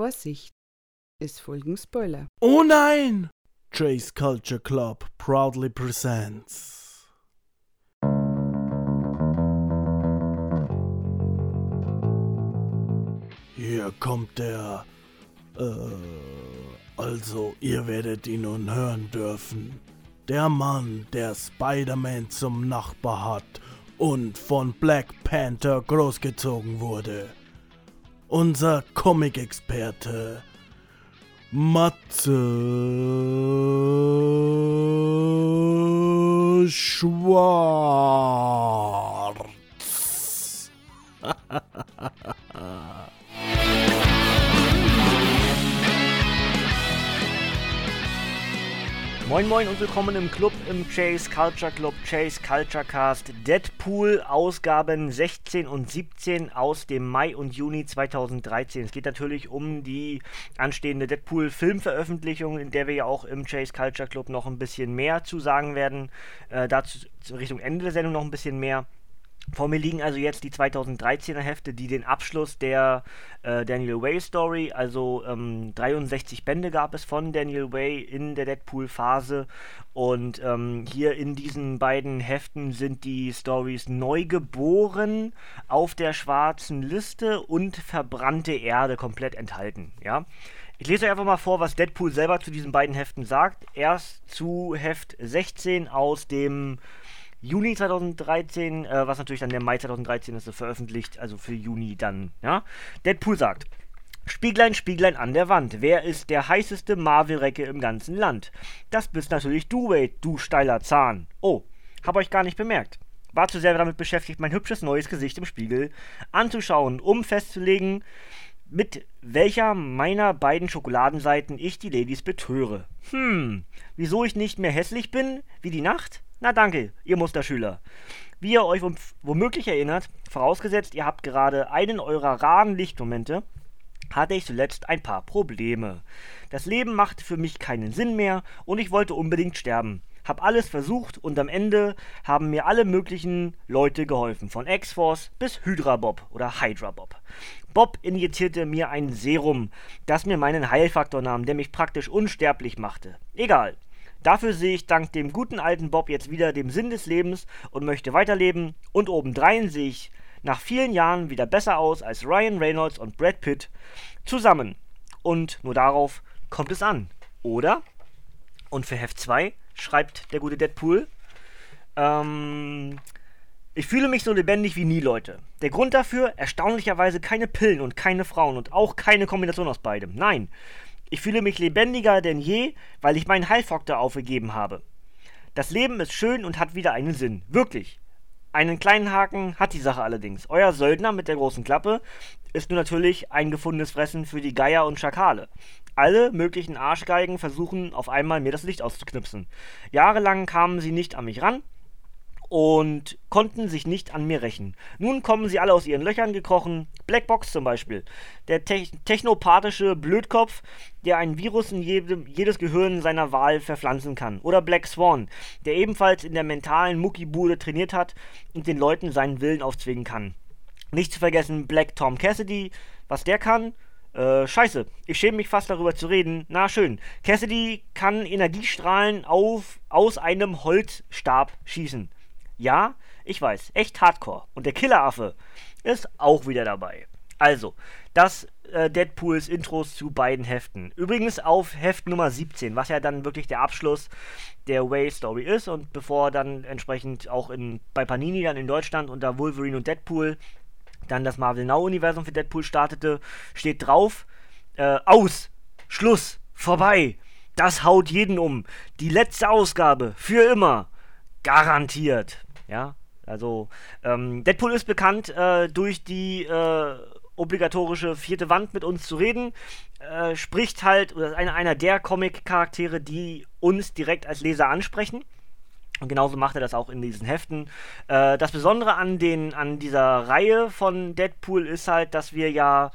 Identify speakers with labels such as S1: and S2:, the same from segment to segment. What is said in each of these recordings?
S1: Vorsicht, es folgen Spoiler.
S2: Oh nein! Chase Culture Club proudly presents. Hier kommt der. Äh, also, ihr werdet ihn nun hören dürfen. Der Mann, der Spider-Man zum Nachbar hat und von Black Panther großgezogen wurde. Unser Comic-Experte Matze Schwarz.
S3: Moin Moin und willkommen im Club im Chase Culture Club Chase Culture Cast Deadpool Ausgaben 16 und 17 aus dem Mai und Juni 2013. Es geht natürlich um die anstehende Deadpool Filmveröffentlichung, in der wir ja auch im Chase Culture Club noch ein bisschen mehr zu sagen werden. Äh, dazu Richtung Ende der Sendung noch ein bisschen mehr. Vor mir liegen also jetzt die 2013er Hefte, die den Abschluss der äh, Daniel Way Story, also ähm, 63 Bände gab es von Daniel Way in der Deadpool-Phase. Und ähm, hier in diesen beiden Heften sind die Stories Neugeboren auf der schwarzen Liste und Verbrannte Erde komplett enthalten. Ja. Ich lese euch einfach mal vor, was Deadpool selber zu diesen beiden Heften sagt. Erst zu Heft 16 aus dem Juni 2013, äh, was natürlich dann der Mai 2013 ist, veröffentlicht, also für Juni dann, ja. Deadpool sagt, Spieglein, Spieglein an der Wand, wer ist der heißeste Marvel-Recke im ganzen Land? Das bist natürlich du, Wade, du steiler Zahn. Oh, hab euch gar nicht bemerkt. War zu sehr damit beschäftigt, mein hübsches neues Gesicht im Spiegel anzuschauen, um festzulegen, mit welcher meiner beiden Schokoladenseiten ich die Ladies betöre. Hm, wieso ich nicht mehr hässlich bin, wie die Nacht? Na danke, ihr Musterschüler. Wie ihr euch womöglich erinnert, vorausgesetzt ihr habt gerade einen eurer raren Lichtmomente, hatte ich zuletzt ein paar Probleme. Das Leben machte für mich keinen Sinn mehr und ich wollte unbedingt sterben. Hab alles versucht und am Ende haben mir alle möglichen Leute geholfen, von X-Force bis Hydra Bob oder Hydra Bob. Bob injizierte mir ein Serum, das mir meinen Heilfaktor nahm, der mich praktisch unsterblich machte. Egal. Dafür sehe ich dank dem guten alten Bob jetzt wieder den Sinn des Lebens und möchte weiterleben. Und obendrein sehe ich nach vielen Jahren wieder besser aus als Ryan Reynolds und Brad Pitt zusammen. Und nur darauf kommt es an, oder? Und für Heft 2 schreibt der gute Deadpool, ähm, ich fühle mich so lebendig wie nie, Leute. Der Grund dafür, erstaunlicherweise keine Pillen und keine Frauen und auch keine Kombination aus beidem. Nein, ich fühle mich lebendiger denn je, weil ich meinen Heilfaktor aufgegeben habe. Das Leben ist schön und hat wieder einen Sinn. Wirklich. Einen kleinen Haken hat die Sache allerdings. Euer Söldner mit der großen Klappe ist nur natürlich ein gefundenes Fressen für die Geier und Schakale. Alle möglichen Arschgeigen versuchen auf einmal mir das Licht auszuknipsen. Jahrelang kamen sie nicht an mich ran, und konnten sich nicht an mir rächen. Nun kommen sie alle aus ihren Löchern gekrochen. Blackbox zum Beispiel. Der te technopathische Blödkopf, der ein Virus in jedem, jedes Gehirn seiner Wahl verpflanzen kann. Oder Black Swan, der ebenfalls in der mentalen Muckibude trainiert hat und den Leuten seinen Willen aufzwingen kann. Nicht zu vergessen Black Tom Cassidy, was der kann. Äh, scheiße, ich schäme mich fast darüber zu reden. Na schön. Cassidy kann Energiestrahlen auf, aus einem Holzstab schießen. Ja, ich weiß, echt hardcore. Und der Killeraffe ist auch wieder dabei. Also, das äh, Deadpools Intros zu beiden Heften. Übrigens auf Heft Nummer 17, was ja dann wirklich der Abschluss der Way Story ist und bevor dann entsprechend auch in, bei Panini dann in Deutschland unter Wolverine und Deadpool dann das Marvel Now Universum für Deadpool startete, steht drauf äh, aus, Schluss, vorbei. Das haut jeden um. Die letzte Ausgabe für immer. Garantiert. Ja, also ähm, Deadpool ist bekannt äh, durch die äh, obligatorische vierte Wand mit uns zu reden. Äh, spricht halt, oder ist einer, einer der Comic-Charaktere, die uns direkt als Leser ansprechen. Und genauso macht er das auch in diesen Heften. Äh, das Besondere an, den, an dieser Reihe von Deadpool ist halt, dass wir ja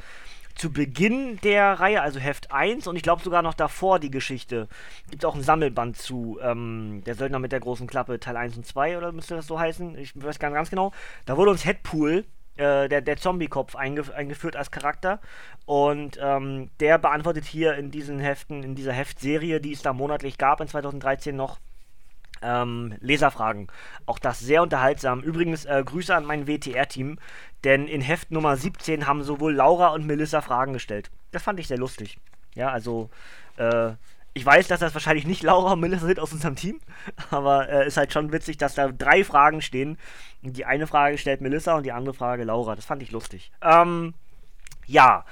S3: zu Beginn der Reihe, also Heft 1 und ich glaube sogar noch davor die Geschichte, gibt es auch ein Sammelband zu, ähm, der Söldner mit der großen Klappe, Teil 1 und 2 oder müsste das so heißen? Ich weiß gar nicht ganz genau. Da wurde uns Headpool äh, der, der Zombie-Kopf eingef eingeführt als Charakter. Und ähm, der beantwortet hier in diesen Heften, in dieser Heftserie, die es da monatlich gab in 2013 noch, ähm, Leserfragen. Auch das sehr unterhaltsam. Übrigens äh, Grüße an mein WTR-Team, denn in Heft Nummer 17 haben sowohl Laura und Melissa Fragen gestellt. Das fand ich sehr lustig. Ja, also äh, ich weiß, dass das wahrscheinlich nicht Laura und Melissa sind aus unserem Team, aber äh, ist halt schon witzig, dass da drei Fragen stehen. Die eine Frage stellt Melissa und die andere Frage Laura. Das fand ich lustig. Ähm, ja,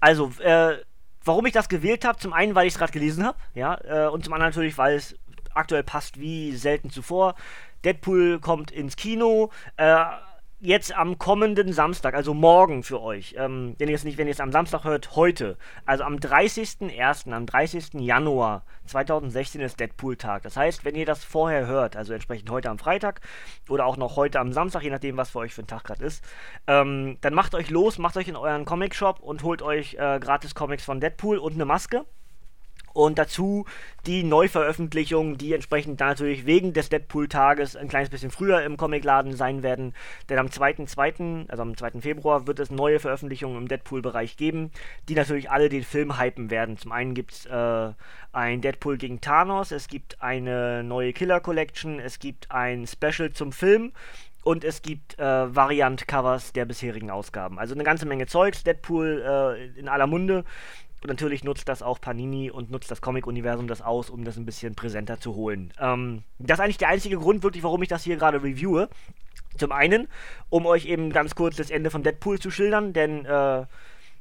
S3: also, äh, warum ich das gewählt habe, zum einen, weil ich es gerade gelesen habe, ja, äh, und zum anderen natürlich, weil es aktuell passt wie selten zuvor. Deadpool kommt ins Kino. Äh, jetzt am kommenden Samstag, also morgen für euch, ähm, wenn ihr es nicht, wenn ihr es am Samstag hört, heute, also am 30.01., am 30. Januar 2016 ist Deadpool-Tag. Das heißt, wenn ihr das vorher hört, also entsprechend heute am Freitag oder auch noch heute am Samstag, je nachdem, was für euch für ein Tag gerade ist, ähm, dann macht euch los, macht euch in euren Comic-Shop und holt euch äh, gratis Comics von Deadpool und eine Maske. Und dazu die Neuveröffentlichungen, die entsprechend natürlich wegen des Deadpool-Tages ein kleines bisschen früher im Comicladen sein werden. Denn am 2.2., also am 2. Februar, wird es neue Veröffentlichungen im Deadpool-Bereich geben, die natürlich alle den Film hypen werden. Zum einen gibt es äh, ein Deadpool gegen Thanos, es gibt eine neue Killer Collection, es gibt ein Special zum Film und es gibt äh, Variant-Covers der bisherigen Ausgaben. Also eine ganze Menge Zeugs, Deadpool äh, in aller Munde. Und natürlich nutzt das auch Panini und nutzt das Comic-Universum das aus, um das ein bisschen präsenter zu holen. Ähm, das ist eigentlich der einzige Grund, wirklich, warum ich das hier gerade reviewe. Zum einen, um euch eben ganz kurz das Ende von Deadpool zu schildern, denn äh,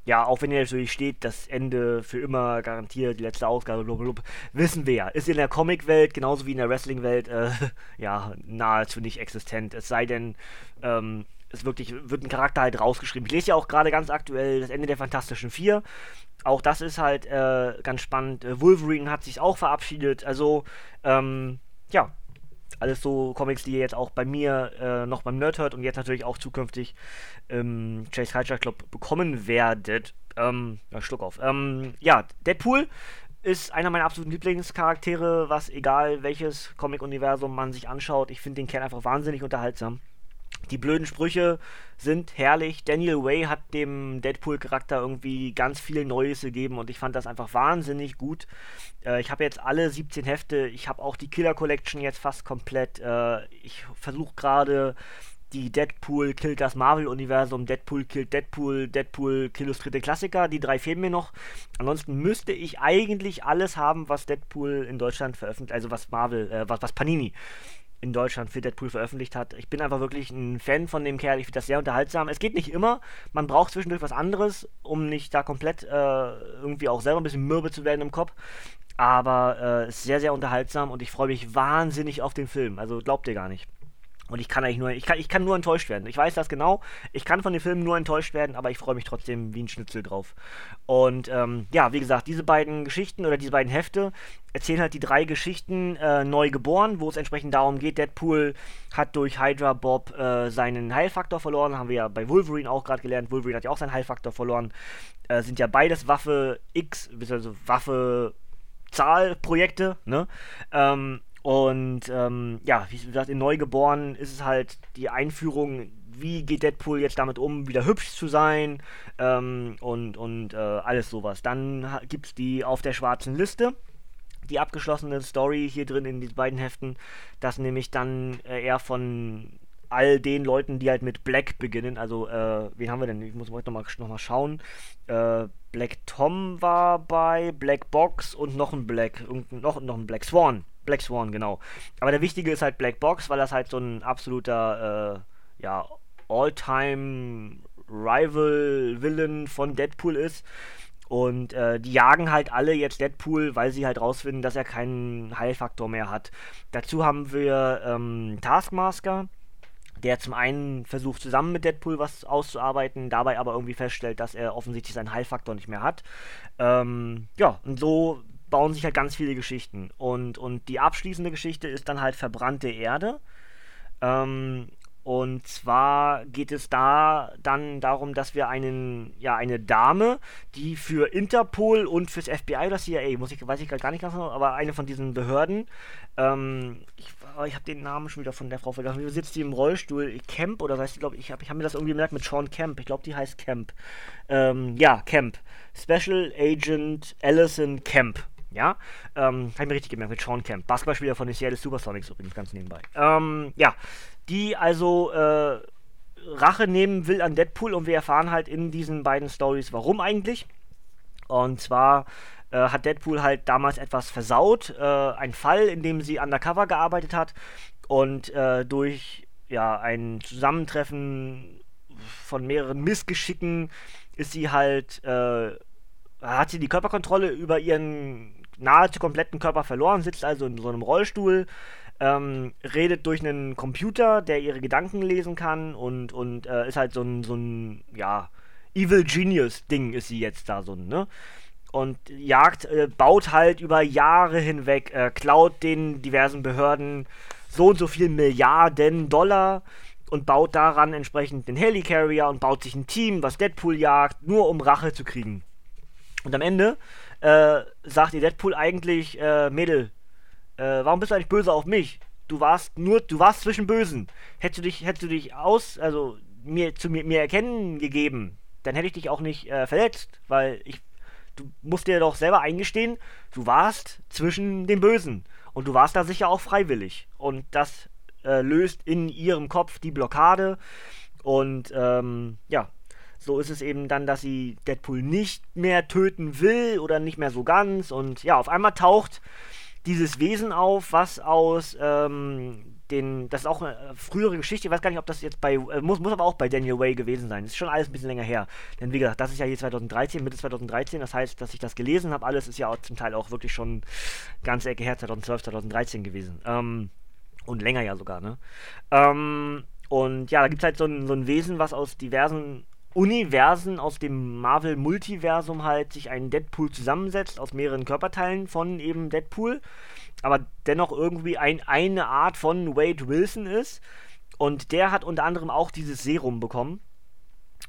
S3: ja, auch wenn hier natürlich steht, das Ende für immer garantiert, die letzte Ausgabe, blablabla, wissen wir ja. Ist in der Comic-Welt genauso wie in der Wrestling-Welt äh, ja nahezu nicht existent. Es sei denn, ähm, es wirklich wird ein Charakter halt rausgeschrieben. Ich lese ja auch gerade ganz aktuell das Ende der Fantastischen Vier. Auch das ist halt äh, ganz spannend. Äh, Wolverine hat sich auch verabschiedet. Also, ähm, ja, alles so Comics, die ihr jetzt auch bei mir äh, noch beim Nerd hört und jetzt natürlich auch zukünftig im Chase Culture Club bekommen werdet. Ähm, ja, Schluck auf. Ähm, ja, Deadpool ist einer meiner absoluten Lieblingscharaktere, was egal welches Comic-Universum man sich anschaut. Ich finde den Kern einfach wahnsinnig unterhaltsam. Die blöden Sprüche sind herrlich. Daniel Way hat dem Deadpool-Charakter irgendwie ganz viel Neues gegeben und ich fand das einfach wahnsinnig gut. Äh, ich habe jetzt alle 17 Hefte. Ich habe auch die Killer Collection jetzt fast komplett. Äh, ich versuche gerade die Deadpool killt das Marvel-Universum, Deadpool killt Deadpool, Deadpool illustrierte Klassiker, die drei fehlen mir noch. Ansonsten müsste ich eigentlich alles haben, was Deadpool in Deutschland veröffentlicht, also was Marvel, äh, was, was Panini in Deutschland für Deadpool veröffentlicht hat. Ich bin einfach wirklich ein Fan von dem Kerl. Ich finde das sehr unterhaltsam. Es geht nicht immer. Man braucht zwischendurch was anderes, um nicht da komplett äh, irgendwie auch selber ein bisschen mürbe zu werden im Kopf. Aber äh, ist sehr, sehr unterhaltsam und ich freue mich wahnsinnig auf den Film. Also glaubt ihr gar nicht. Und ich kann eigentlich nur, ich kann, ich kann nur enttäuscht werden. Ich weiß das genau. Ich kann von dem Film nur enttäuscht werden, aber ich freue mich trotzdem wie ein Schnitzel drauf. Und ähm, ja, wie gesagt, diese beiden Geschichten oder diese beiden Hefte erzählen halt die drei Geschichten äh, neu geboren, wo es entsprechend darum geht, Deadpool hat durch Hydra Bob äh, seinen Heilfaktor verloren. Haben wir ja bei Wolverine auch gerade gelernt. Wolverine hat ja auch seinen Heilfaktor verloren. Äh, sind ja beides Waffe X, also Waffe Zahlprojekte, ne? Ähm, und ähm, ja, wie gesagt, in Neugeboren ist es halt die Einführung, wie geht Deadpool jetzt damit um, wieder hübsch zu sein ähm, und, und äh, alles sowas. Dann gibt es die auf der schwarzen Liste, die abgeschlossene Story hier drin in diesen beiden Heften, dass nämlich dann äh, eher von all den Leuten, die halt mit Black beginnen, also äh, wen haben wir denn? Ich muss heute nochmal noch mal schauen. Äh, Black Tom war bei, Black Box und noch ein Black, noch, noch ein Black Swan Black Swan, genau. Aber der wichtige ist halt Black Box, weil das halt so ein absoluter, äh, ja, All-Time Rival-Villain von Deadpool ist. Und äh, die jagen halt alle jetzt Deadpool, weil sie halt rausfinden, dass er keinen Heilfaktor mehr hat. Dazu haben wir ähm, Taskmaster, der zum einen versucht, zusammen mit Deadpool was auszuarbeiten, dabei aber irgendwie feststellt, dass er offensichtlich seinen Heilfaktor nicht mehr hat. Ähm, ja, und so bauen sich halt ganz viele Geschichten. Und, und die abschließende Geschichte ist dann halt verbrannte Erde. Ähm, Und zwar geht es da dann darum, dass wir einen, ja, eine Dame, die für Interpol und fürs FBI oder CIA, muss ich, weiß ich gar nicht ganz genau, aber eine von diesen Behörden, ähm, ich, ich habe den Namen schon wieder von der Frau vergessen, wie sitzt die im Rollstuhl? Camp oder heißt die, glaube ich, habe ich hab mir das irgendwie gemerkt mit Sean Camp, ich glaube, die heißt Camp. Ähm, ja, Camp. Special Agent Allison Camp. Ja, ähm, habe ich mir richtig gemerkt mit Sean Camp. Basketballspieler von den Seattle Supersonics übrigens ganz nebenbei. Ähm, ja, die also äh, Rache nehmen will an Deadpool und wir erfahren halt in diesen beiden Stories, warum eigentlich. Und zwar äh, hat Deadpool halt damals etwas versaut, äh, ein Fall, in dem sie undercover gearbeitet hat und äh, durch ja, ein Zusammentreffen von mehreren Missgeschicken ist sie halt, äh, hat sie die Körperkontrolle über ihren nahezu kompletten Körper verloren, sitzt also in so einem Rollstuhl, ähm, redet durch einen Computer, der ihre Gedanken lesen kann und, und äh, ist halt so ein, so ein, ja, Evil Genius-Ding ist sie jetzt da so, ne? Und jagt, äh, baut halt über Jahre hinweg, äh, klaut den diversen Behörden so und so viel Milliarden Dollar und baut daran entsprechend den Helicarrier und baut sich ein Team, was Deadpool jagt, nur um Rache zu kriegen. Und am Ende äh, sagt ihr Deadpool eigentlich, äh, Mädel, äh, warum bist du eigentlich böse auf mich? Du warst nur, du warst zwischen Bösen. Hättest du dich, hättest du dich aus, also mir zu mir, mir erkennen gegeben, dann hätte ich dich auch nicht äh, verletzt, weil ich, du musst dir doch selber eingestehen, du warst zwischen den Bösen und du warst da sicher auch freiwillig und das äh, löst in ihrem Kopf die Blockade und ähm, ja, so ist es eben dann, dass sie Deadpool nicht mehr töten will oder nicht mehr so ganz. Und ja, auf einmal taucht dieses Wesen auf, was aus ähm, den, das ist auch eine frühere Geschichte, ich weiß gar nicht, ob das jetzt bei, äh, muss, muss aber auch bei Daniel Way gewesen sein. Das ist schon alles ein bisschen länger her. Denn wie gesagt, das ist ja hier 2013, Mitte 2013, das heißt, dass ich das gelesen habe, alles ist ja auch zum Teil auch wirklich schon ganz Ecke her, 2012, 2013 gewesen. Ähm, und länger ja sogar, ne? Ähm, und ja, da gibt es halt so ein, so ein Wesen, was aus diversen Universen aus dem Marvel-Multiversum halt sich ein Deadpool zusammensetzt aus mehreren Körperteilen von eben Deadpool, aber dennoch irgendwie ein, eine Art von Wade Wilson ist. Und der hat unter anderem auch dieses Serum bekommen.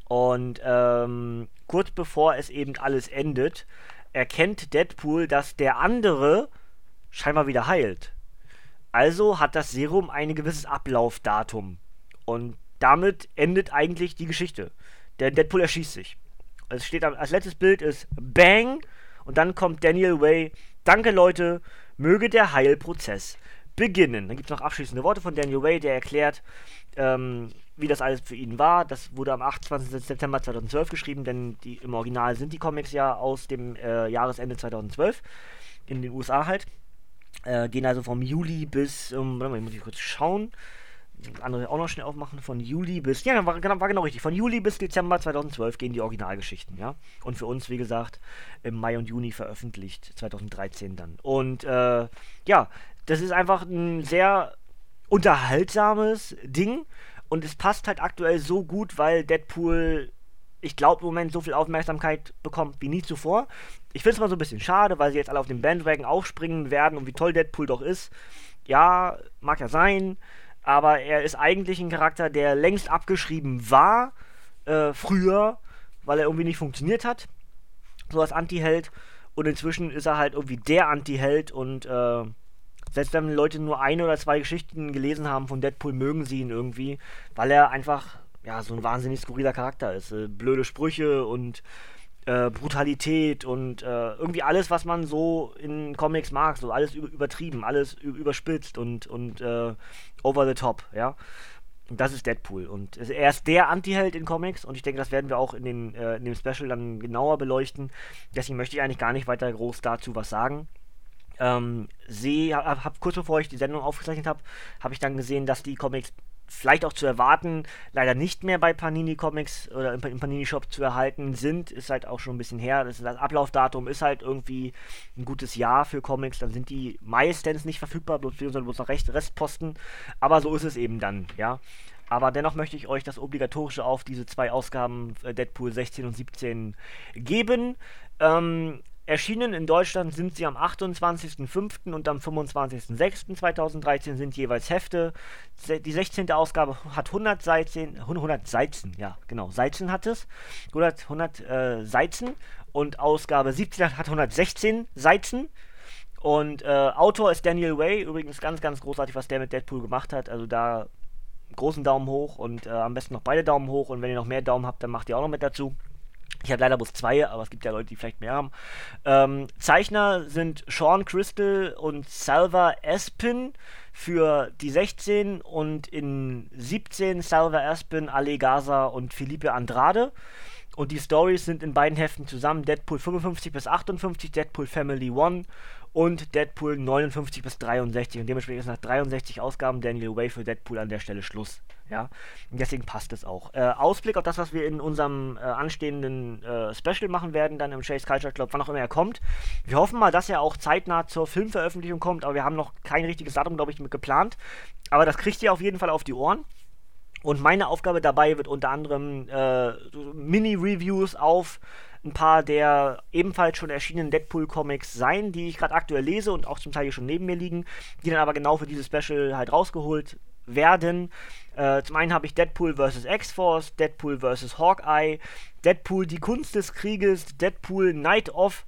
S3: Und ähm, kurz bevor es eben alles endet, erkennt Deadpool, dass der andere scheinbar wieder heilt. Also hat das Serum ein gewisses Ablaufdatum. Und damit endet eigentlich die Geschichte. Der Deadpool erschießt sich. Es steht als letztes Bild ist Bang und dann kommt Daniel Way. Danke Leute, möge der Heilprozess beginnen. Dann gibt es noch abschließende Worte von Daniel Way, der erklärt, ähm, wie das alles für ihn war. Das wurde am 28. September 2012 geschrieben, denn die, im Original sind die Comics ja aus dem äh, Jahresende 2012 in den USA halt. Äh, gehen also vom Juli bis, ähm, warte mal, muss ich kurz schauen andere auch noch schnell aufmachen, von Juli bis, ja, war, genau, war genau richtig, von Juli bis Dezember 2012 gehen die Originalgeschichten, ja. Und für uns, wie gesagt, im Mai und Juni veröffentlicht, 2013 dann. Und äh, ja, das ist einfach ein sehr unterhaltsames Ding und es passt halt aktuell so gut, weil Deadpool, ich glaube, im Moment so viel Aufmerksamkeit bekommt wie nie zuvor. Ich finde es mal so ein bisschen schade, weil sie jetzt alle auf den Bandwagon aufspringen werden und wie toll Deadpool doch ist. Ja, mag ja sein aber er ist eigentlich ein Charakter, der längst abgeschrieben war, äh, früher, weil er irgendwie nicht funktioniert hat, so als Anti-Held. Und inzwischen ist er halt irgendwie der Anti-Held und äh, selbst wenn Leute nur eine oder zwei Geschichten gelesen haben von Deadpool, mögen sie ihn irgendwie, weil er einfach ja so ein wahnsinnig skurriler Charakter ist. Äh, blöde Sprüche und äh, Brutalität und äh, irgendwie alles, was man so in Comics mag, so alles übertrieben, alles überspitzt und, und äh, over the top, ja. Das ist Deadpool. Und er ist der Anti-Held in Comics und ich denke, das werden wir auch in, den, äh, in dem Special dann genauer beleuchten. Deswegen möchte ich eigentlich gar nicht weiter groß dazu was sagen. Ähm, sehe, hab, hab, kurz bevor ich die Sendung aufgezeichnet habe, habe ich dann gesehen, dass die Comics vielleicht auch zu erwarten, leider nicht mehr bei Panini Comics oder im, im, Panini Shop zu erhalten sind. Ist halt auch schon ein bisschen her. Das, das, Ablaufdatum ist halt irgendwie ein gutes Jahr für Comics. Dann sind die meistens nicht verfügbar, bloß, bloß noch Rest, Restposten. Aber so ist es eben dann, ja. Aber dennoch möchte ich euch das Obligatorische auf diese zwei Ausgaben äh, Deadpool 16 und 17 geben. Ähm, Erschienen in Deutschland sind sie am 28.05. und am 25.06.2013 sind jeweils Hefte. Die 16. Ausgabe hat 100 Seiten, 100 Seiten, ja, genau, Seiten hat es. 100, 100 äh, Seiten und Ausgabe 17 hat 116 Seiten. Und äh, Autor ist Daniel Way, übrigens ganz, ganz großartig, was der mit Deadpool gemacht hat. Also da großen Daumen hoch und äh, am besten noch beide Daumen hoch. Und wenn ihr noch mehr Daumen habt, dann macht ihr auch noch mit dazu. Ich habe leider bloß zwei, aber es gibt ja Leute, die vielleicht mehr haben. Ähm, Zeichner sind Sean Crystal und Salva Espin für die 16 und in 17 Salva Espin, Ale Gaza und Felipe Andrade. Und die Stories sind in beiden Heften zusammen Deadpool 55 bis 58, Deadpool Family 1 und Deadpool 59 bis 63. Und dementsprechend ist nach 63 Ausgaben Daniel Way für Deadpool an der Stelle Schluss. Ja, und deswegen passt es auch. Äh, Ausblick auf das, was wir in unserem äh, anstehenden äh, Special machen werden, dann im Chase Culture Club, wann auch immer er kommt. Wir hoffen mal, dass er auch zeitnah zur Filmveröffentlichung kommt, aber wir haben noch kein richtiges Datum, glaube ich, mit geplant. Aber das kriegt ihr auf jeden Fall auf die Ohren. Und meine Aufgabe dabei wird unter anderem äh, Mini-Reviews auf ein paar der ebenfalls schon erschienenen Deadpool-Comics sein, die ich gerade aktuell lese und auch zum Teil hier schon neben mir liegen, die dann aber genau für dieses Special halt rausgeholt werden. Äh, zum einen habe ich Deadpool vs. X-Force, Deadpool vs. Hawkeye, Deadpool Die Kunst des Krieges, Deadpool Night of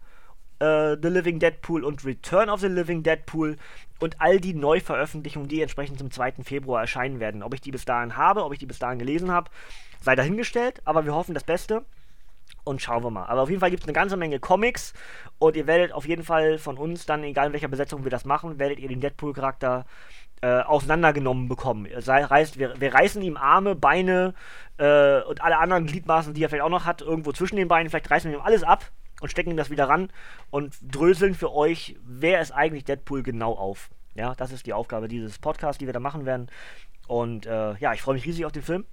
S3: äh, The Living Deadpool und Return of the Living Deadpool und all die Neuveröffentlichungen, die entsprechend zum 2. Februar erscheinen werden. Ob ich die bis dahin habe, ob ich die bis dahin gelesen habe, sei dahingestellt, aber wir hoffen das Beste und schauen wir mal. Aber auf jeden Fall gibt es eine ganze Menge Comics und ihr werdet auf jeden Fall von uns dann, egal in welcher Besetzung wir das machen, werdet ihr den Deadpool-Charakter äh, auseinandergenommen bekommen. Sei, reißt, wir, wir, reißen ihm Arme, Beine äh, und alle anderen Gliedmaßen, die er vielleicht auch noch hat, irgendwo zwischen den Beinen. Vielleicht reißen wir ihm alles ab und stecken ihm das wieder ran und dröseln für euch, wer ist eigentlich Deadpool genau auf. Ja, das ist die Aufgabe dieses Podcasts, die wir da machen werden. Und äh, ja, ich freue mich riesig auf den Film.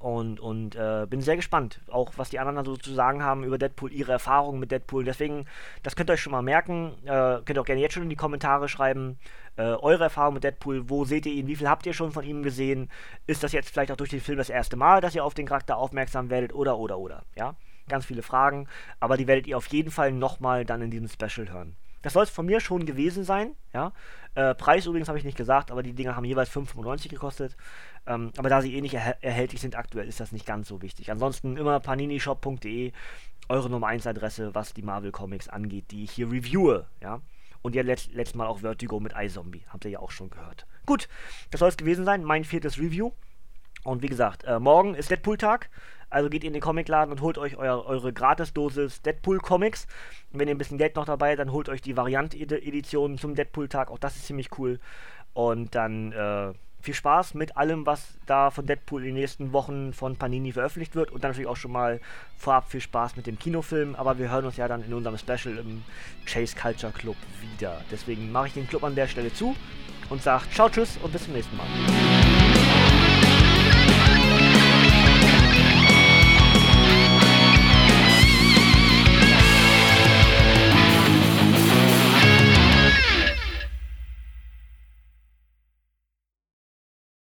S3: Und, und äh, bin sehr gespannt, auch was die anderen so zu sagen haben über Deadpool, ihre Erfahrungen mit Deadpool. Deswegen, das könnt ihr euch schon mal merken. Äh, könnt ihr auch gerne jetzt schon in die Kommentare schreiben, äh, eure Erfahrung mit Deadpool. Wo seht ihr ihn? Wie viel habt ihr schon von ihm gesehen? Ist das jetzt vielleicht auch durch den Film das erste Mal, dass ihr auf den Charakter aufmerksam werdet? Oder, oder, oder. Ja, ganz viele Fragen. Aber die werdet ihr auf jeden Fall nochmal dann in diesem Special hören. Das soll es von mir schon gewesen sein. Ja? Äh, Preis übrigens habe ich nicht gesagt, aber die Dinger haben jeweils 5,95 gekostet. Ähm, aber da sie eh nicht erhält erhältlich sind aktuell, ist das nicht ganz so wichtig. Ansonsten immer paninishop.de, eure Nummer 1 Adresse, was die Marvel Comics angeht, die ich hier reviewe. Ja? Und ja, letzt, letztes Mal auch Vertigo mit iZombie. Habt ihr ja auch schon gehört. Gut, das soll es gewesen sein. Mein viertes Review. Und wie gesagt, äh, morgen ist Deadpool-Tag. Also geht in den Comicladen und holt euch euer, eure Gratisdosis Deadpool Comics. Und wenn ihr ein bisschen Geld noch dabei habt, dann holt euch die Variant-Edition zum Deadpool-Tag. Auch das ist ziemlich cool. Und dann äh, viel Spaß mit allem, was da von Deadpool in den nächsten Wochen von Panini veröffentlicht wird. Und dann natürlich auch schon mal vorab viel Spaß mit dem Kinofilm. Aber wir hören uns ja dann in unserem Special im Chase Culture Club wieder. Deswegen mache ich den Club an der Stelle zu und sage ciao, tschüss und bis zum nächsten Mal.